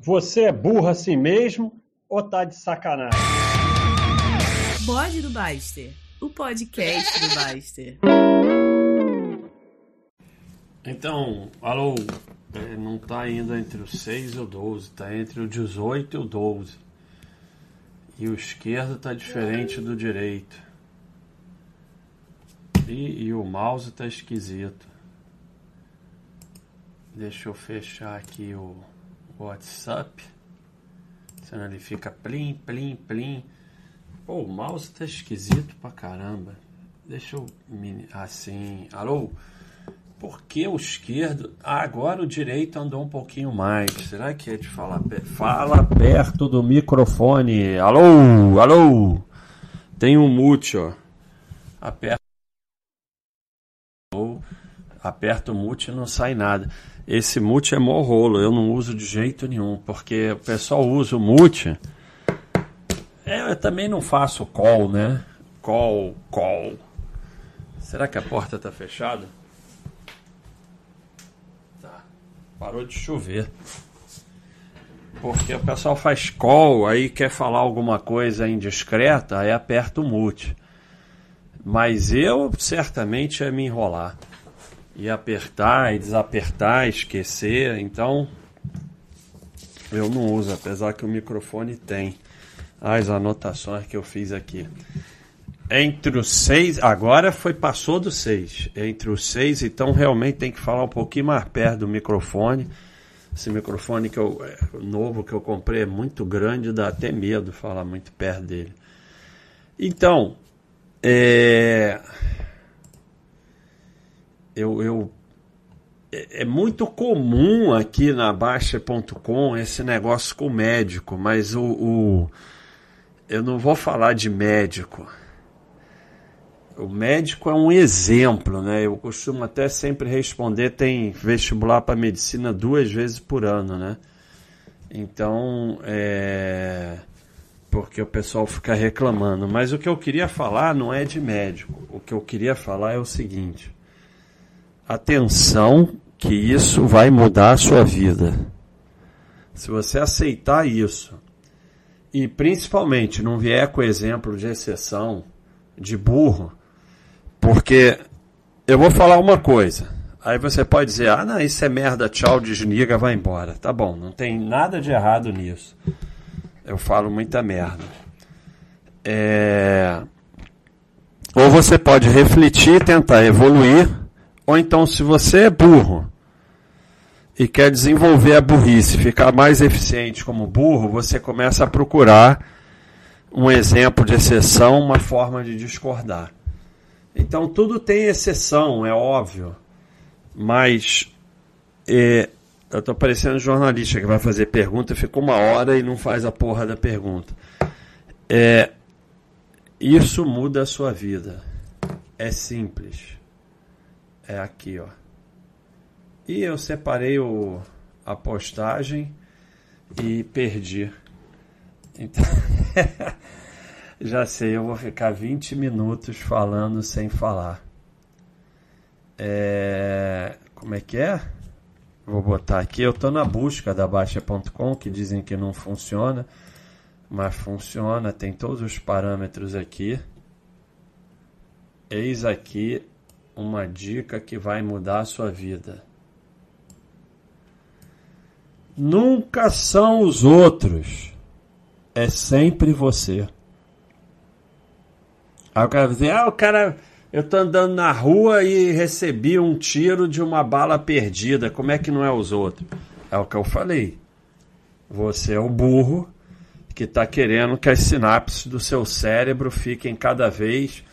Você é burro assim mesmo ou tá de sacanagem? Bode do Baster, o podcast do Baster. Então, alô, é, não está ainda entre o 6 e o 12, está entre o 18 e o 12. E o esquerdo está diferente do direito. E, e o mouse está esquisito. Deixa eu fechar aqui o WhatsApp. Senão ele fica plim, plim, plim. Pô, o mouse tá esquisito pra caramba. Deixa eu. Assim. Alô? Por que o esquerdo. Ah, agora o direito andou um pouquinho mais. Será que é de falar. Fala perto do microfone. Alô? Alô? Tem um mute, ó. Aperta. Aperta o mute e não sai nada. Esse mute é mó rolo, eu não uso de jeito nenhum, porque o pessoal usa o mute. É, eu também não faço call, né? Call, call. Será que a porta está fechada? Tá. Parou de chover. Porque o pessoal faz call, aí quer falar alguma coisa indiscreta, aí aperta o mute. Mas eu certamente ia me enrolar e apertar e desapertar, esquecer. Então eu não uso, apesar que o microfone tem as anotações que eu fiz aqui. Entre os seis, agora foi passou do seis. Entre os seis, então realmente tem que falar um pouquinho mais perto do microfone. Esse microfone que eu, é, novo que eu comprei é muito grande, dá até medo falar muito perto dele. Então, é, eu, eu é, é muito comum aqui na Baixa.com esse negócio com médico, mas o, o, eu não vou falar de médico. O médico é um exemplo, né? Eu costumo até sempre responder, tem vestibular para medicina duas vezes por ano, né? Então, é porque o pessoal fica reclamando. Mas o que eu queria falar não é de médico. O que eu queria falar é o seguinte: atenção que isso vai mudar a sua vida. Se você aceitar isso e principalmente não vier com exemplo de exceção, de burro, porque eu vou falar uma coisa. Aí você pode dizer, ah, não, isso é merda, tchau, desliga, vai embora. Tá bom, não tem nada de errado nisso. Eu falo muita merda. É... Ou você pode refletir, tentar evoluir, ou então, se você é burro e quer desenvolver a burrice, ficar mais eficiente como burro, você começa a procurar um exemplo de exceção, uma forma de discordar. Então, tudo tem exceção, é óbvio, mas é, eu estou parecendo jornalista que vai fazer pergunta, fica uma hora e não faz a porra da pergunta. É, isso muda a sua vida. É simples é aqui, ó. E eu separei o, a postagem e perdi. Então, já sei, eu vou ficar 20 minutos falando sem falar. É, como é que é? Vou botar aqui. Eu estou na busca da Baixa.com, que dizem que não funciona, mas funciona, tem todos os parâmetros aqui. Eis aqui uma dica que vai mudar a sua vida. Nunca são os outros, é sempre você. Aí o cara vai dizer: ah, o cara, eu tô andando na rua e recebi um tiro de uma bala perdida, como é que não é os outros? É o que eu falei. Você é o burro que está querendo que as sinapses do seu cérebro fiquem cada vez.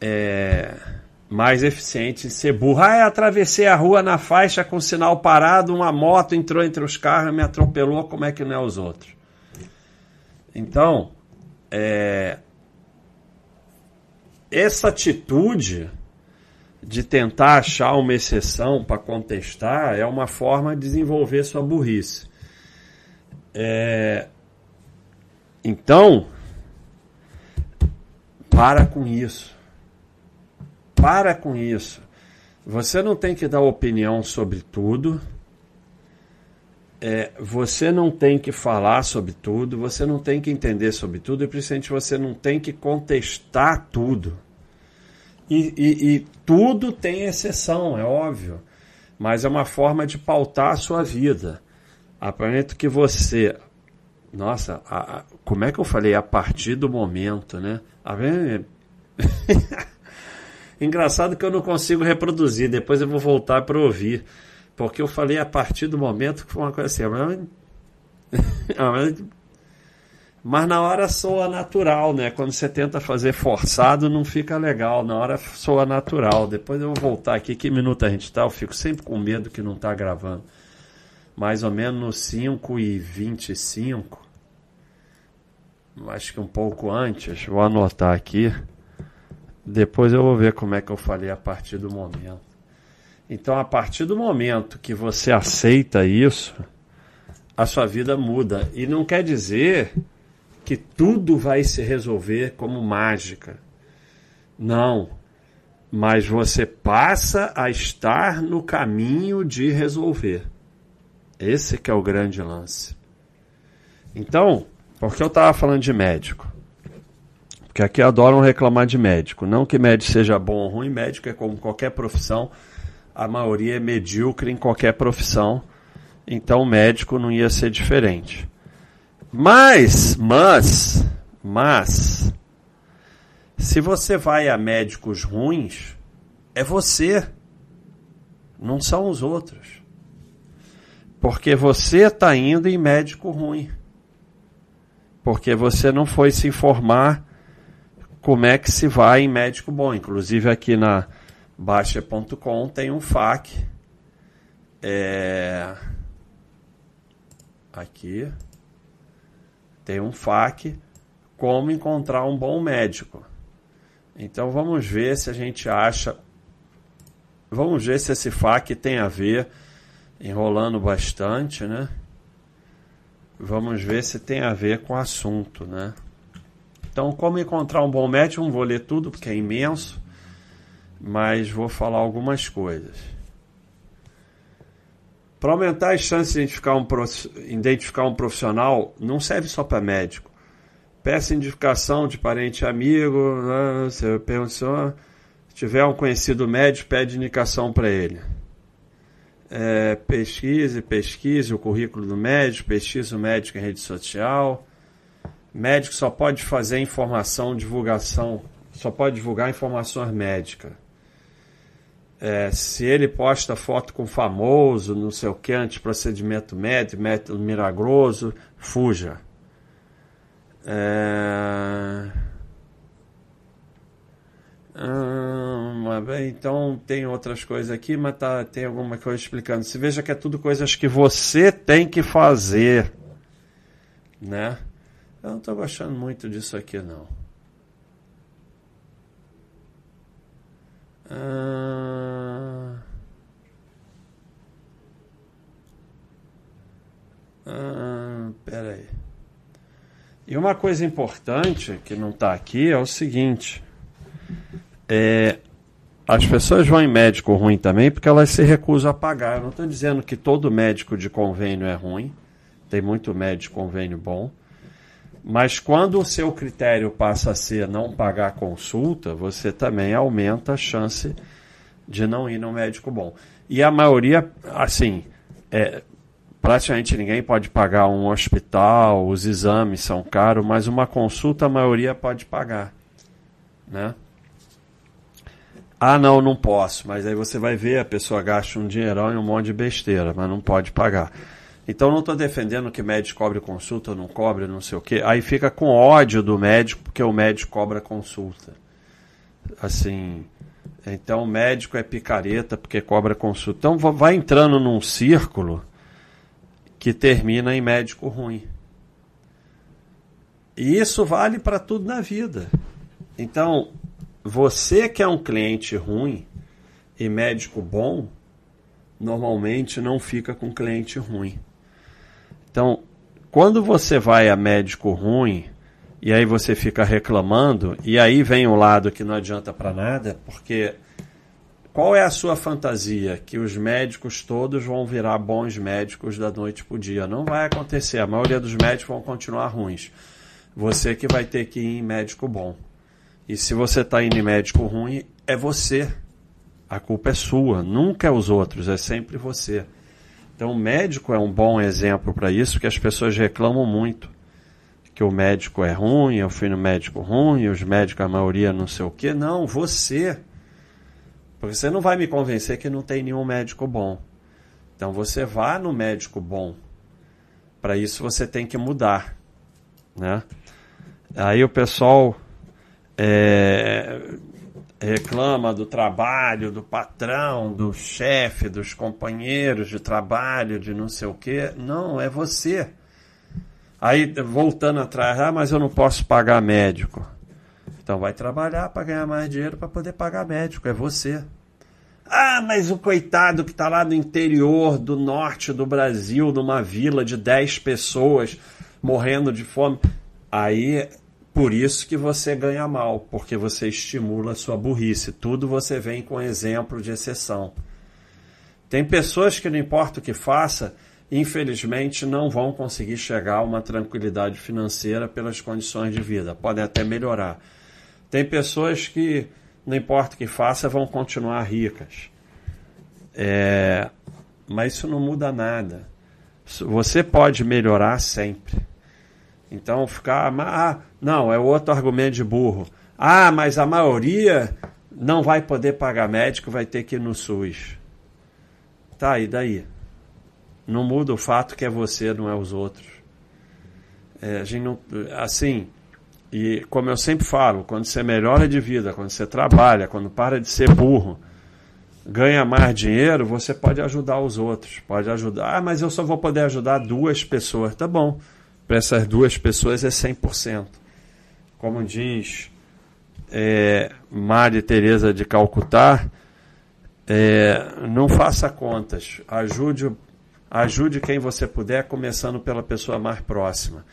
É mais eficiente ser burro. Ah, atravessei a rua na faixa com sinal parado, uma moto entrou entre os carros me atropelou, como é que não é os outros? Então, é, essa atitude de tentar achar uma exceção para contestar é uma forma de desenvolver sua burrice. É, então, para com isso para com isso. Você não tem que dar opinião sobre tudo. é, você não tem que falar sobre tudo, você não tem que entender sobre tudo, e principalmente você não tem que contestar tudo. E, e, e tudo tem exceção, é óbvio, mas é uma forma de pautar a sua vida. Aparento que você. Nossa, a, a, como é que eu falei? A partir do momento, né? A, Engraçado que eu não consigo reproduzir, depois eu vou voltar para ouvir. Porque eu falei a partir do momento que foi uma coisa assim. Mas na hora soa natural, né? Quando você tenta fazer forçado, não fica legal. Na hora soa natural. Depois eu vou voltar aqui. Que minuto a gente está? Eu fico sempre com medo que não está gravando. Mais ou menos no 5 e 25. Acho que um pouco antes. Vou anotar aqui. Depois eu vou ver como é que eu falei a partir do momento. Então, a partir do momento que você aceita isso, a sua vida muda. E não quer dizer que tudo vai se resolver como mágica. Não. Mas você passa a estar no caminho de resolver. Esse que é o grande lance. Então, porque eu estava falando de médico? Que aqui adoram reclamar de médico. Não que médico seja bom ou ruim, médico é como qualquer profissão, a maioria é medíocre em qualquer profissão, então médico não ia ser diferente. Mas, mas, mas, se você vai a médicos ruins, é você, não são os outros. Porque você está indo em médico ruim. Porque você não foi se informar como é que se vai em médico bom. Inclusive aqui na Baixa.com tem um FAQ. É... Aqui tem um FAQ como encontrar um bom médico. Então vamos ver se a gente acha. Vamos ver se esse FAQ tem a ver, enrolando bastante, né? Vamos ver se tem a ver com o assunto, né? Então, como encontrar um bom médico, não vou ler tudo porque é imenso, mas vou falar algumas coisas. Para aumentar as chances de identificar um, identificar um profissional, não serve só para médico. Peça indicação de parente amigo. Né? Você pergunta se tiver um conhecido médico, pede indicação para ele. É, pesquise, pesquise o currículo do médico, pesquise o médico em rede social. Médico só pode fazer informação, divulgação, só pode divulgar informações médicas. É, se ele posta foto com famoso, não sei o que, antiprocedimento médico, método milagroso, fuja. É... Ah, então tem outras coisas aqui, mas tá, tem alguma coisa explicando. Se veja que é tudo coisas que você tem que fazer, né? Eu não estou gostando muito disso aqui, não. Ah, ah, pera aí. E uma coisa importante que não está aqui é o seguinte: é, as pessoas vão em médico ruim também porque elas se recusam a pagar. Eu não estou dizendo que todo médico de convênio é ruim, tem muito médico de convênio bom. Mas quando o seu critério passa a ser não pagar consulta, você também aumenta a chance de não ir no médico bom. E a maioria, assim, é, praticamente ninguém pode pagar um hospital, os exames são caros, mas uma consulta a maioria pode pagar, né? Ah, não, não posso. Mas aí você vai ver, a pessoa gasta um dinheirão e um monte de besteira, mas não pode pagar. Então não estou defendendo que médico cobre consulta, não cobre, não sei o quê. Aí fica com ódio do médico porque o médico cobra consulta. Assim, então o médico é picareta porque cobra consulta. Então vai entrando num círculo que termina em médico ruim. E isso vale para tudo na vida. Então, você que é um cliente ruim e médico bom, normalmente não fica com cliente ruim. Então, quando você vai a médico ruim e aí você fica reclamando, e aí vem o lado que não adianta para nada, porque qual é a sua fantasia? Que os médicos todos vão virar bons médicos da noite para o dia. Não vai acontecer. A maioria dos médicos vão continuar ruins. Você que vai ter que ir em médico bom. E se você está indo em médico ruim, é você. A culpa é sua, nunca é os outros, é sempre você. Então, o médico é um bom exemplo para isso, que as pessoas reclamam muito. Que o médico é ruim, eu fui no médico ruim, os médicos, a maioria não sei o quê. Não, você. Porque você não vai me convencer que não tem nenhum médico bom. Então, você vá no médico bom. Para isso, você tem que mudar. Né? Aí o pessoal é, reclama do trabalho, do patrão, do chefe, dos companheiros de trabalho, de não sei o quê. Não, é você. Aí, voltando atrás, ah, mas eu não posso pagar médico. Então vai trabalhar para ganhar mais dinheiro para poder pagar médico, é você. Ah, mas o coitado que está lá no interior do norte do Brasil, numa vila de 10 pessoas morrendo de fome. Aí, por isso que você ganha mal, porque você estimula a sua burrice. Tudo você vem com exemplo de exceção. Tem pessoas que não importa o que faça, infelizmente não vão conseguir chegar a uma tranquilidade financeira pelas condições de vida. Podem até melhorar. Tem pessoas que, não importa o que faça, vão continuar ricas. É, mas isso não muda nada. Você pode melhorar sempre. Então ficar. Ah, não, é outro argumento de burro. Ah, mas a maioria não vai poder pagar médico, vai ter que ir no SUS. Tá, e daí? Não muda o fato que é você, não é os outros. É, a gente não, assim, e como eu sempre falo, quando você melhora de vida, quando você trabalha, quando para de ser burro, ganha mais dinheiro, você pode ajudar os outros. Pode ajudar. Ah, mas eu só vou poder ajudar duas pessoas. Tá bom para essas duas pessoas é 100%. Como diz é, Maria Teresa de Calcutá, é, não faça contas, ajude, ajude quem você puder, começando pela pessoa mais próxima.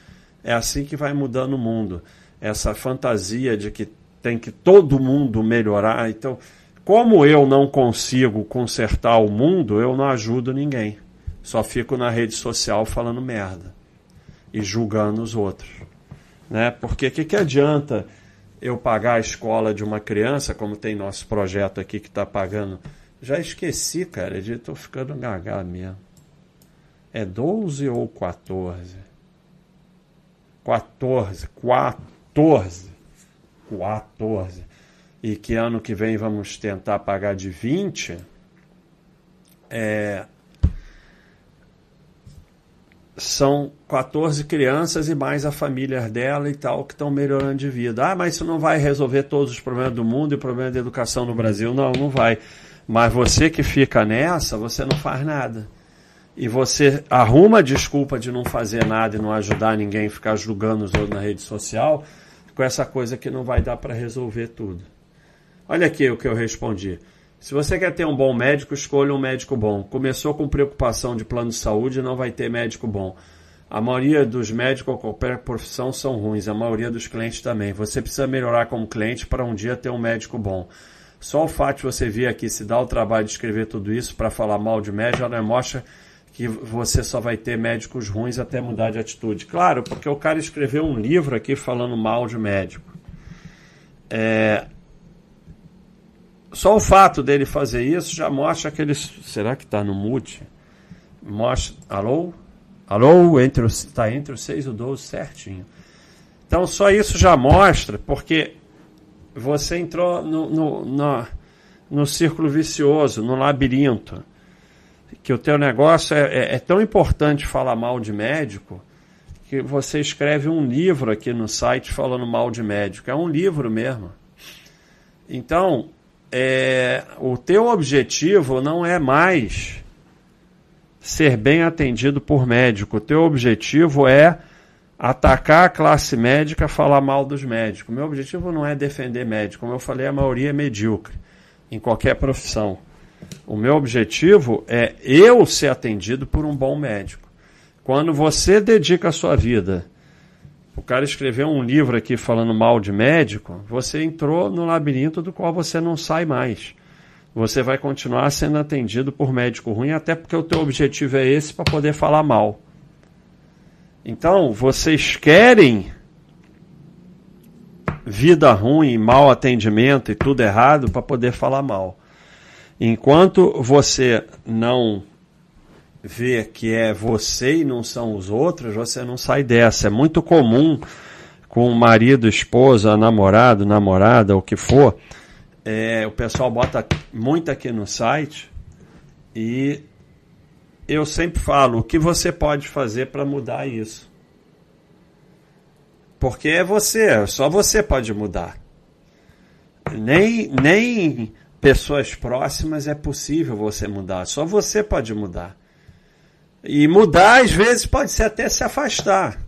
É assim que vai mudando o mundo. Essa fantasia de que tem que todo mundo melhorar. Então, como eu não consigo consertar o mundo, eu não ajudo ninguém. Só fico na rede social falando merda e julgando os outros. Né? Porque o que, que adianta eu pagar a escola de uma criança, como tem nosso projeto aqui que está pagando? Já esqueci, cara, de estou ficando gaga mesmo. É 12 ou 14? 14, 14, 14. E que ano que vem vamos tentar pagar de 20. É, são 14 crianças e mais a família dela e tal que estão melhorando de vida. Ah, mas isso não vai resolver todos os problemas do mundo e problemas da educação no Brasil. Não, não vai. Mas você que fica nessa, você não faz nada. E você arruma a desculpa de não fazer nada e não ajudar ninguém, ficar julgando os outros na rede social, com essa coisa que não vai dar para resolver tudo. Olha aqui o que eu respondi. Se você quer ter um bom médico, escolha um médico bom. Começou com preocupação de plano de saúde, não vai ter médico bom. A maioria dos médicos qualquer profissão são ruins, a maioria dos clientes também. Você precisa melhorar como cliente para um dia ter um médico bom. Só o fato de você vir aqui se dar o trabalho de escrever tudo isso para falar mal de médico já mostra que você só vai ter médicos ruins até mudar de atitude. Claro, porque o cara escreveu um livro aqui falando mal de médico. É, só o fato dele fazer isso já mostra que ele. Será que está no mute? Mostra. Alô? Alô? Entre está entre os 6 e o 12 certinho. Então só isso já mostra, porque você entrou no, no, no, no círculo vicioso, no labirinto. Que o teu negócio é, é, é tão importante falar mal de médico que você escreve um livro aqui no site falando mal de médico. É um livro mesmo. Então, é, o teu objetivo não é mais ser bem atendido por médico. O teu objetivo é atacar a classe médica, falar mal dos médicos. Meu objetivo não é defender médico. Como eu falei, a maioria é medíocre em qualquer profissão. O meu objetivo é eu ser atendido por um bom médico. Quando você dedica a sua vida o cara escreveu um livro aqui falando mal de médico, você entrou no labirinto do qual você não sai mais. você vai continuar sendo atendido por médico ruim, até porque o teu objetivo é esse para poder falar mal. Então, vocês querem vida ruim, mau atendimento e tudo errado para poder falar mal. Enquanto você não vê que é você e não são os outros, você não sai dessa. É muito comum com marido, esposa, namorado, namorada, o que for. É, o pessoal bota muito aqui no site e eu sempre falo o que você pode fazer para mudar isso. Porque é você, só você pode mudar. Nem, nem pessoas próximas é possível você mudar, só você pode mudar. E mudar, às vezes, pode ser até se afastar.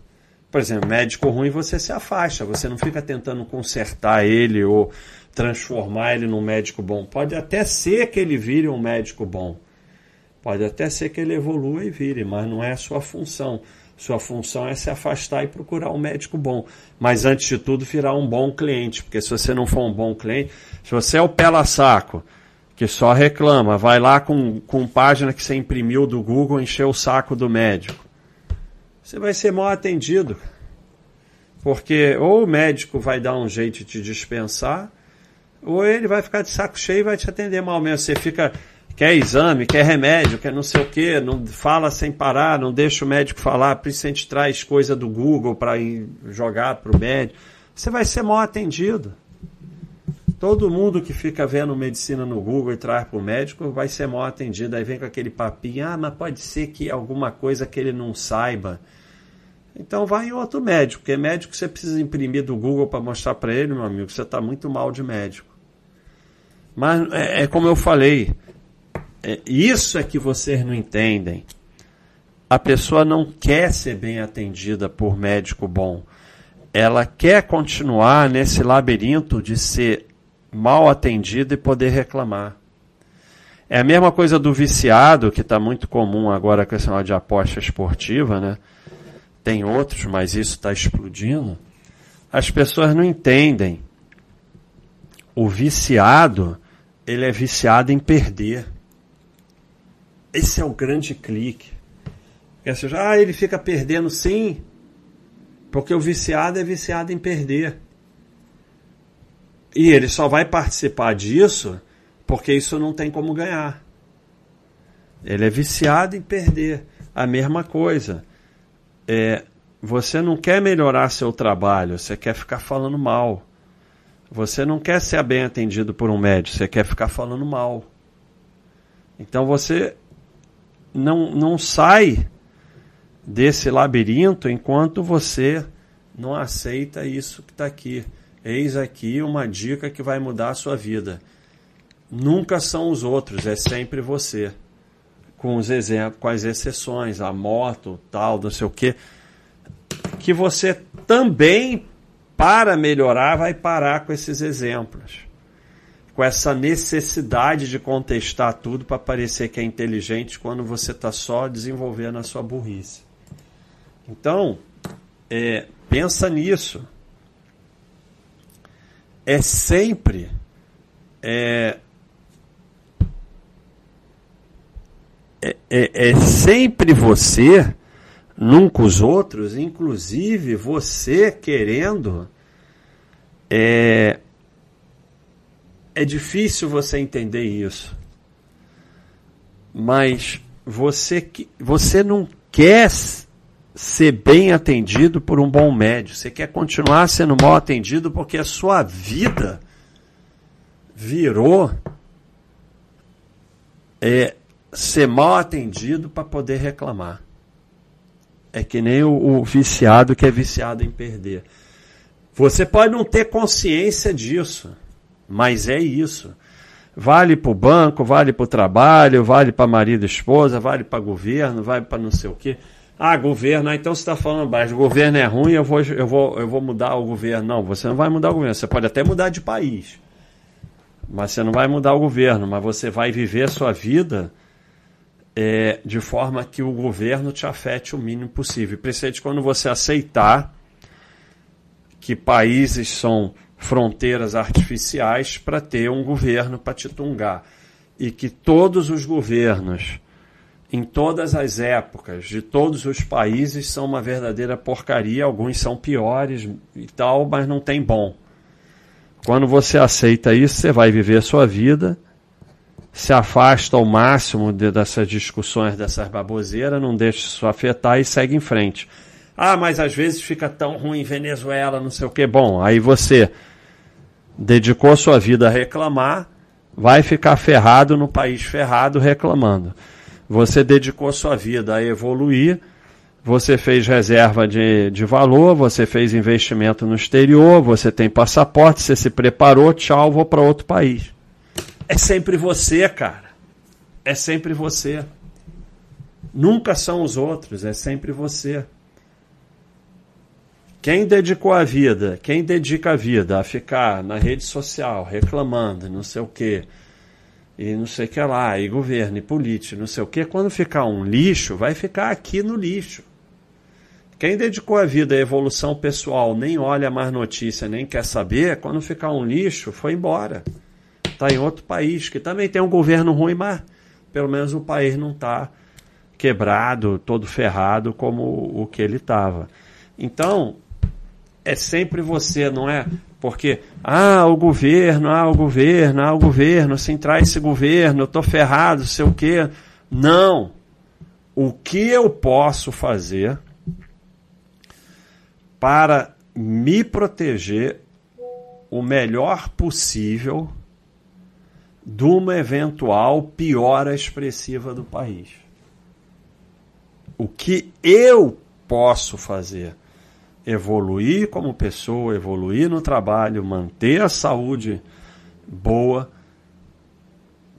Por exemplo, médico ruim você se afasta, você não fica tentando consertar ele ou transformar ele num médico bom. Pode até ser que ele vire um médico bom. Pode até ser que ele evolua e vire, mas não é a sua função. Sua função é se afastar e procurar um médico bom. Mas antes de tudo, virar um bom cliente. Porque se você não for um bom cliente, se você é o pela saco, que só reclama, vai lá com, com página que você imprimiu do Google encher o saco do médico. Você vai ser mal atendido. Porque ou o médico vai dar um jeito de te dispensar, ou ele vai ficar de saco cheio e vai te atender mal mesmo. Você fica quer exame, quer remédio, quer não sei o que, não fala sem parar, não deixa o médico falar, principalmente traz coisa do Google para jogar para o médico, você vai ser mal atendido. Todo mundo que fica vendo medicina no Google e traz para o médico vai ser mal atendido. Aí vem com aquele papinho, ah, mas pode ser que alguma coisa que ele não saiba. Então vai em outro médico, porque médico você precisa imprimir do Google para mostrar para ele, meu amigo, você está muito mal de médico. Mas é, é como eu falei, é, isso é que vocês não entendem. A pessoa não quer ser bem atendida por médico bom. Ela quer continuar nesse labirinto de ser mal atendida e poder reclamar. É a mesma coisa do viciado, que está muito comum agora com esse negócio de aposta esportiva, né? Tem outros, mas isso está explodindo. As pessoas não entendem. O viciado, ele é viciado em perder. Esse é o grande clique. Ou seja, ah, ele fica perdendo sim, porque o viciado é viciado em perder. E ele só vai participar disso porque isso não tem como ganhar. Ele é viciado em perder. A mesma coisa. É, você não quer melhorar seu trabalho, você quer ficar falando mal. Você não quer ser bem atendido por um médico, você quer ficar falando mal. Então você não, não sai desse labirinto enquanto você não aceita isso que está aqui. Eis aqui uma dica que vai mudar a sua vida. Nunca são os outros, é sempre você. Com os exemplos, com as exceções, a moto, tal, não sei o quê. Que você também, para melhorar, vai parar com esses exemplos com essa necessidade de contestar tudo para parecer que é inteligente quando você está só desenvolvendo a sua burrice. Então, é, pensa nisso. É sempre é, é, é, é sempre você, nunca os outros, inclusive você querendo é, é difícil você entender isso. Mas você, você não quer ser bem atendido por um bom médico. Você quer continuar sendo mal atendido porque a sua vida virou é, ser mal atendido para poder reclamar. É que nem o, o viciado que é viciado em perder. Você pode não ter consciência disso. Mas é isso. Vale para o banco, vale para o trabalho, vale para marido e esposa, vale para governo, vale para não sei o quê. Ah, governo, ah, então você está falando baixo, o governo é ruim, eu vou, eu, vou, eu vou mudar o governo. Não, você não vai mudar o governo, você pode até mudar de país. Mas você não vai mudar o governo, mas você vai viver a sua vida é, de forma que o governo te afete o mínimo possível. Principalmente quando você aceitar que países são fronteiras artificiais para ter um governo para te tungar. e que todos os governos, em todas as épocas, de todos os países, são uma verdadeira porcaria. Alguns são piores e tal, mas não tem bom. Quando você aceita isso, você vai viver a sua vida, se afasta ao máximo de, dessas discussões, dessas baboseiras, não deixa isso afetar e segue em frente. Ah, mas às vezes fica tão ruim Venezuela, não sei o que. Bom, aí você dedicou sua vida a reclamar, vai ficar ferrado no país ferrado reclamando. Você dedicou sua vida a evoluir, você fez reserva de, de valor, você fez investimento no exterior, você tem passaporte, você se preparou, tchau, vou para outro país. É sempre você, cara. É sempre você. Nunca são os outros, é sempre você. Quem dedicou a vida, quem dedica a vida a ficar na rede social reclamando, não sei o quê, e não sei o que lá, e governo, e político, não sei o quê, quando ficar um lixo, vai ficar aqui no lixo. Quem dedicou a vida à evolução pessoal, nem olha mais notícia, nem quer saber, quando ficar um lixo, foi embora. Está em outro país, que também tem um governo ruim, mas pelo menos o país não está quebrado, todo ferrado como o que ele estava. Então, é sempre você, não é? Porque, ah, o governo, ah, o governo, ah, o governo, se entrar esse governo, eu estou ferrado, sei o quê. Não. O que eu posso fazer para me proteger o melhor possível de uma eventual piora expressiva do país? O que eu posso fazer? Evoluir como pessoa, evoluir no trabalho, manter a saúde boa,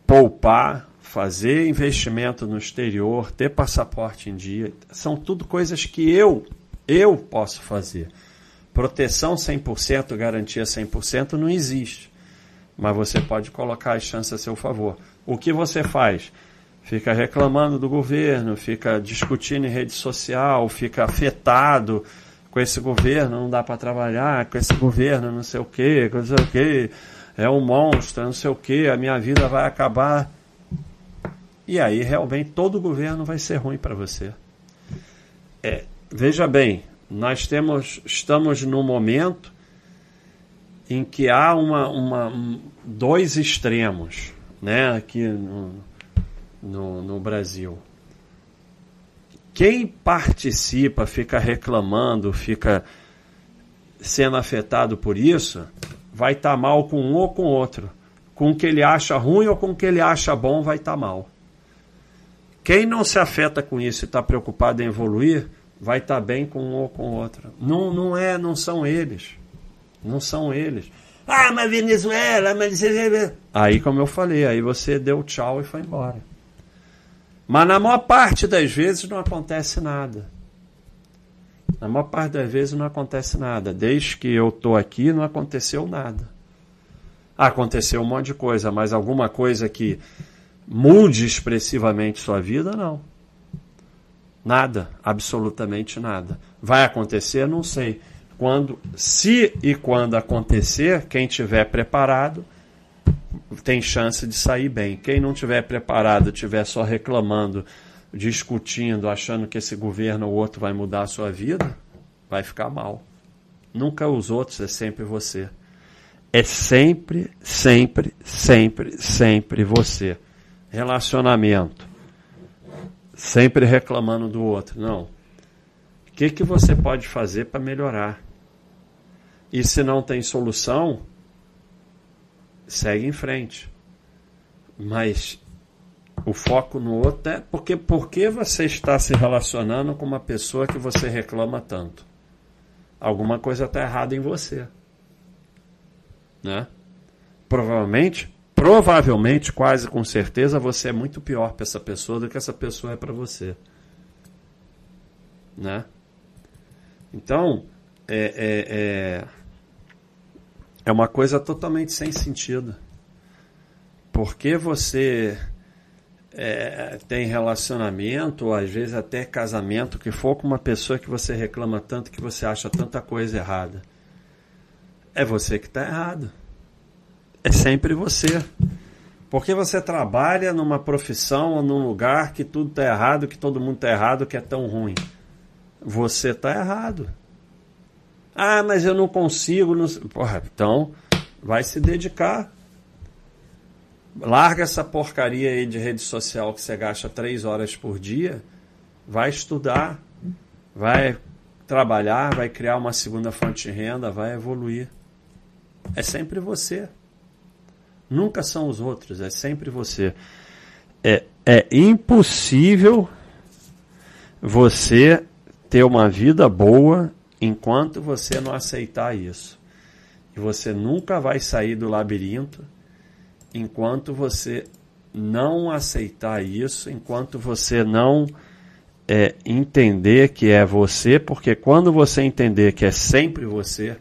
poupar, fazer investimento no exterior, ter passaporte em dia, são tudo coisas que eu eu posso fazer. Proteção 100%, garantia 100% não existe. Mas você pode colocar as chances a seu favor. O que você faz? Fica reclamando do governo, fica discutindo em rede social, fica afetado, com esse governo não dá para trabalhar, com esse governo não sei o que, não sei o que, é um monstro, não sei o que, a minha vida vai acabar. E aí realmente todo governo vai ser ruim para você. É, veja bem, nós temos, estamos num momento em que há uma, uma, um, dois extremos né, aqui no, no, no Brasil. Quem participa, fica reclamando, fica sendo afetado por isso, vai estar tá mal com um ou com outro. Com o que ele acha ruim ou com o que ele acha bom, vai estar tá mal. Quem não se afeta com isso e está preocupado em evoluir, vai estar tá bem com um ou com outro. Não, não é, não são eles. Não são eles. Ah, mas Venezuela, mas. Aí, como eu falei, aí você deu tchau e foi embora. Mas na maior parte das vezes não acontece nada. Na maior parte das vezes não acontece nada. Desde que eu estou aqui, não aconteceu nada. Aconteceu um monte de coisa, mas alguma coisa que mude expressivamente sua vida, não. Nada, absolutamente nada. Vai acontecer? Não sei. Quando, se e quando acontecer, quem tiver preparado tem chance de sair bem. Quem não tiver preparado, tiver só reclamando, discutindo, achando que esse governo ou outro vai mudar a sua vida, vai ficar mal. Nunca os outros, é sempre você. É sempre, sempre, sempre, sempre você. Relacionamento. Sempre reclamando do outro. Não. O que, que você pode fazer para melhorar? E se não tem solução, segue em frente. Mas o foco no outro é porque porque você está se relacionando com uma pessoa que você reclama tanto. Alguma coisa está errada em você. Né? Provavelmente, provavelmente, quase com certeza, você é muito pior para essa pessoa do que essa pessoa é para você. Né? Então, é, é, é é uma coisa totalmente sem sentido. Porque você é, tem relacionamento, ou às vezes até casamento, que for com uma pessoa que você reclama tanto, que você acha tanta coisa errada. É você que está errado. É sempre você. Porque você trabalha numa profissão ou num lugar que tudo está errado, que todo mundo está errado, que é tão ruim. Você está errado. Ah, mas eu não consigo. Não... Porra, então vai se dedicar. Larga essa porcaria aí de rede social que você gasta três horas por dia. Vai estudar. Vai trabalhar, vai criar uma segunda fonte de renda, vai evoluir. É sempre você. Nunca são os outros, é sempre você. É, é impossível você ter uma vida boa enquanto você não aceitar isso. E você nunca vai sair do labirinto enquanto você não aceitar isso, enquanto você não é, entender que é você, porque quando você entender que é sempre você,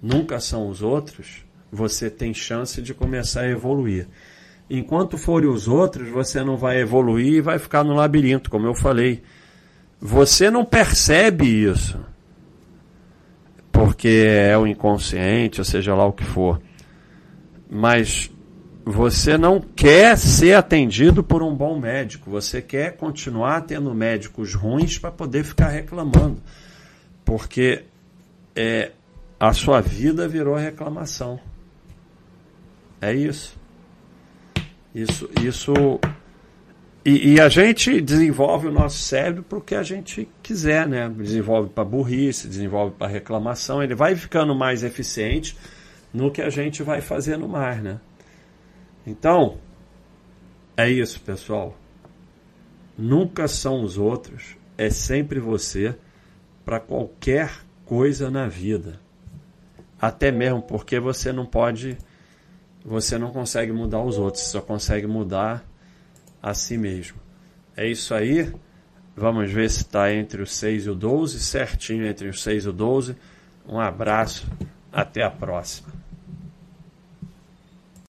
nunca são os outros, você tem chance de começar a evoluir. Enquanto forem os outros, você não vai evoluir e vai ficar no labirinto, como eu falei. Você não percebe isso, porque é o inconsciente, ou seja lá o que for. Mas você não quer ser atendido por um bom médico, você quer continuar tendo médicos ruins para poder ficar reclamando, porque é, a sua vida virou reclamação. É isso. Isso, isso. E, e, a gente desenvolve o nosso cérebro para o que a gente quiser, né? Desenvolve para burrice, desenvolve para reclamação. Ele vai ficando mais eficiente no que a gente vai fazendo mais, né? Então, é isso, pessoal. Nunca são os outros, é sempre você para qualquer coisa na vida. Até mesmo porque você não pode você não consegue mudar os outros, só consegue mudar a si mesmo. É isso aí. Vamos ver se está entre o 6 e o 12, certinho entre o 6 e o 12. Um abraço, até a próxima.